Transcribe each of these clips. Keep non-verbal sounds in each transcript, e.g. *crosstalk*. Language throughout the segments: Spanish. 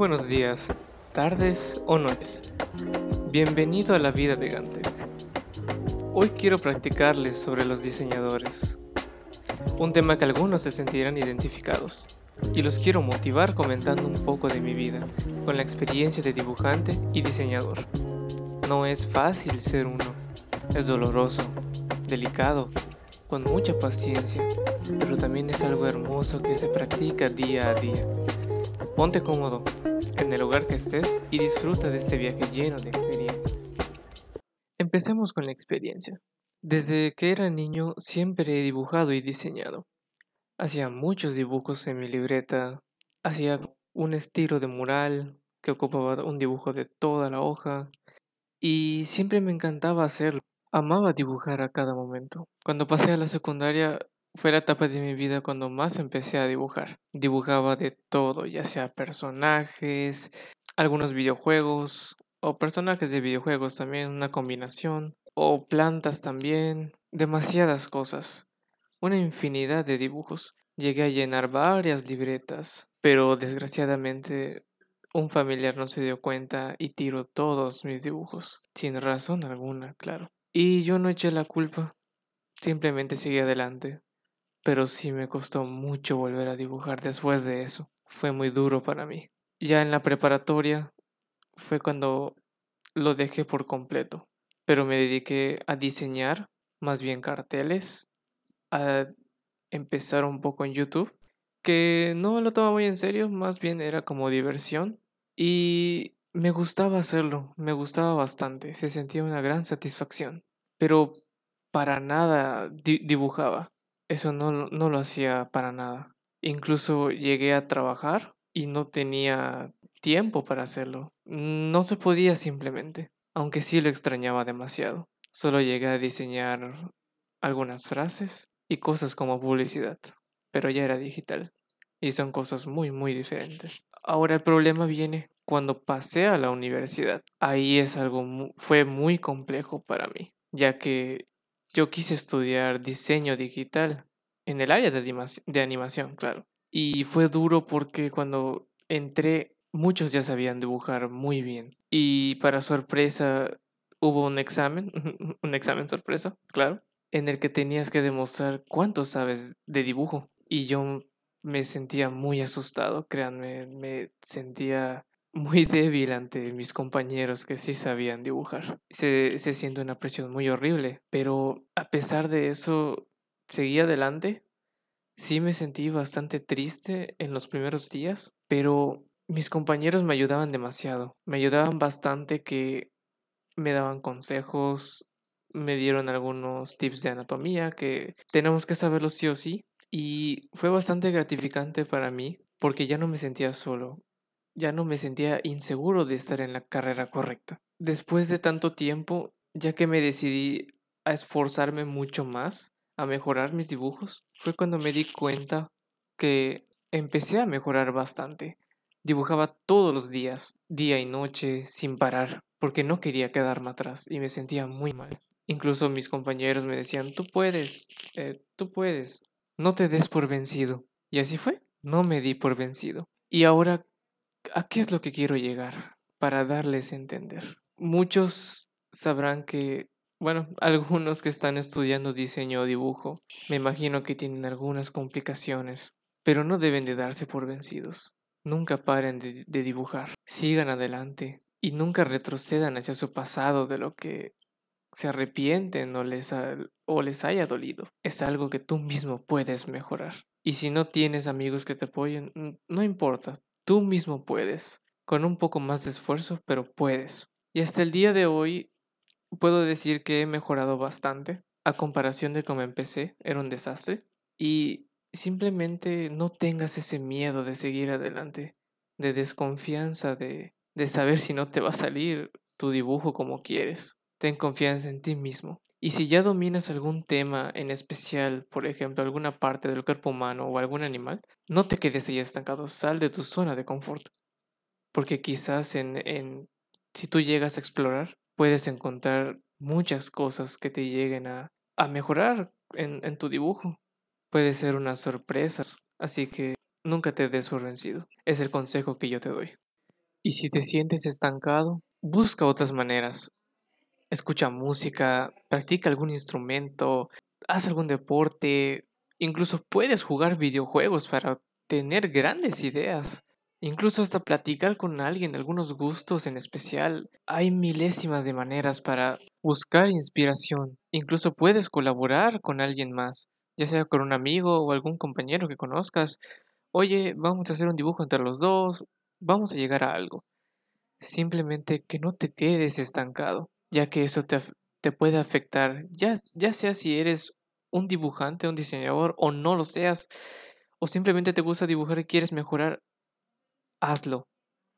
buenos días, tardes o noches. Bienvenido a la vida de Gante. Hoy quiero practicarles sobre los diseñadores, un tema que algunos se sentirán identificados, y los quiero motivar comentando un poco de mi vida, con la experiencia de dibujante y diseñador. No es fácil ser uno, es doloroso, delicado, con mucha paciencia, pero también es algo hermoso que se practica día a día. Ponte cómodo en el lugar que estés y disfruta de este viaje lleno de experiencias. Empecemos con la experiencia. Desde que era niño siempre he dibujado y diseñado. Hacía muchos dibujos en mi libreta, hacía un estilo de mural que ocupaba un dibujo de toda la hoja y siempre me encantaba hacerlo. Amaba dibujar a cada momento. Cuando pasé a la secundaria fue la etapa de mi vida cuando más empecé a dibujar. Dibujaba de todo, ya sea personajes, algunos videojuegos o personajes de videojuegos también, una combinación, o plantas también, demasiadas cosas, una infinidad de dibujos. Llegué a llenar varias libretas, pero desgraciadamente un familiar no se dio cuenta y tiró todos mis dibujos, sin razón alguna, claro. Y yo no eché la culpa, simplemente seguí adelante. Pero sí me costó mucho volver a dibujar después de eso. Fue muy duro para mí. Ya en la preparatoria fue cuando lo dejé por completo. Pero me dediqué a diseñar más bien carteles, a empezar un poco en YouTube, que no lo tomaba muy en serio, más bien era como diversión. Y me gustaba hacerlo, me gustaba bastante, se sentía una gran satisfacción. Pero para nada dibujaba. Eso no, no lo hacía para nada. Incluso llegué a trabajar y no tenía tiempo para hacerlo. No se podía simplemente, aunque sí lo extrañaba demasiado. Solo llegué a diseñar algunas frases y cosas como publicidad, pero ya era digital y son cosas muy muy diferentes. Ahora el problema viene cuando pasé a la universidad. Ahí es algo fue muy complejo para mí, ya que yo quise estudiar diseño digital en el área de, de animación, claro. Y fue duro porque cuando entré, muchos ya sabían dibujar muy bien. Y para sorpresa, hubo un examen, *laughs* un examen sorpresa, claro, en el que tenías que demostrar cuánto sabes de dibujo. Y yo me sentía muy asustado, créanme, me sentía muy débil ante mis compañeros que sí sabían dibujar. Se, se siente una presión muy horrible, pero a pesar de eso, seguí adelante. Sí me sentí bastante triste en los primeros días, pero mis compañeros me ayudaban demasiado. Me ayudaban bastante que me daban consejos, me dieron algunos tips de anatomía que tenemos que saberlo sí o sí. Y fue bastante gratificante para mí porque ya no me sentía solo ya no me sentía inseguro de estar en la carrera correcta. Después de tanto tiempo, ya que me decidí a esforzarme mucho más, a mejorar mis dibujos, fue cuando me di cuenta que empecé a mejorar bastante. Dibujaba todos los días, día y noche, sin parar, porque no quería quedarme atrás y me sentía muy mal. Incluso mis compañeros me decían, tú puedes, eh, tú puedes, no te des por vencido. Y así fue, no me di por vencido. Y ahora ¿A qué es lo que quiero llegar para darles a entender? Muchos sabrán que, bueno, *laughs* algunos que están estudiando diseño o dibujo, me imagino que tienen algunas complicaciones, pero no deben de darse por vencidos. Nunca paren de, dibujar, sigan adelante y nunca retrocedan hacia su pasado de lo que se arrepienten o les, o les haya dolido. Es algo que tú mismo puedes mejorar. Y si no tienes amigos que te apoyen, no importa, Tú mismo puedes, con un poco más de esfuerzo, pero puedes. Y hasta el día de hoy puedo decir que he mejorado bastante. A comparación de cómo empecé, era un desastre. Y simplemente no tengas ese miedo de seguir adelante, de desconfianza, de, de saber si no te va a salir tu dibujo como quieres. Ten confianza en ti mismo. Y si ya dominas algún tema en especial, por ejemplo, alguna parte del cuerpo humano o algún animal, no te quedes ahí estancado, sal de tu zona de confort. Porque quizás en, en si tú llegas a explorar, puedes encontrar muchas cosas que te lleguen a, a mejorar en, en tu dibujo. Puede ser una sorpresa, así que nunca te des por vencido. Es el consejo que yo te doy. Y si te sientes estancado, busca otras maneras. Escucha música, practica algún instrumento, haz algún deporte, incluso puedes jugar videojuegos para tener grandes ideas. Incluso hasta platicar con alguien de algunos gustos en especial. Hay milésimas de maneras para buscar inspiración. Incluso puedes colaborar con alguien más, ya sea con un amigo o algún compañero que conozcas. Oye, vamos a hacer un dibujo entre los dos, vamos a llegar a algo. Simplemente que no te quedes estancado, ya que eso te, te puede afectar, ya, ya sea si eres un dibujante, un diseñador o no lo seas, o simplemente te gusta dibujar y quieres mejorar, hazlo.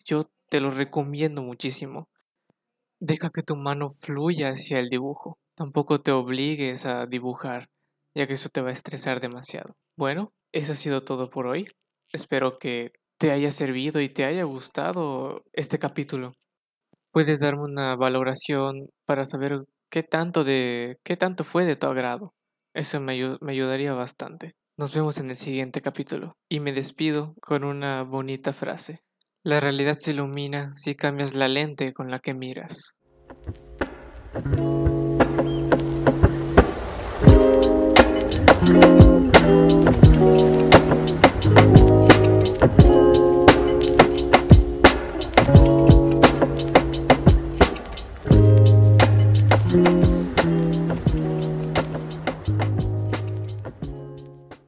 Yo te lo recomiendo muchísimo. Deja que tu mano fluya hacia el dibujo. Tampoco te obligues a dibujar, ya que eso te va a estresar demasiado. Bueno, eso ha sido todo por hoy. Espero que te haya servido y te haya gustado este capítulo. Puedes darme una valoración para saber qué tanto de qué tanto fue de tu agrado. Eso me, me ayudaría bastante. Nos vemos en el siguiente capítulo y me despido con una bonita frase. La realidad se ilumina si cambias la lente con la que miras.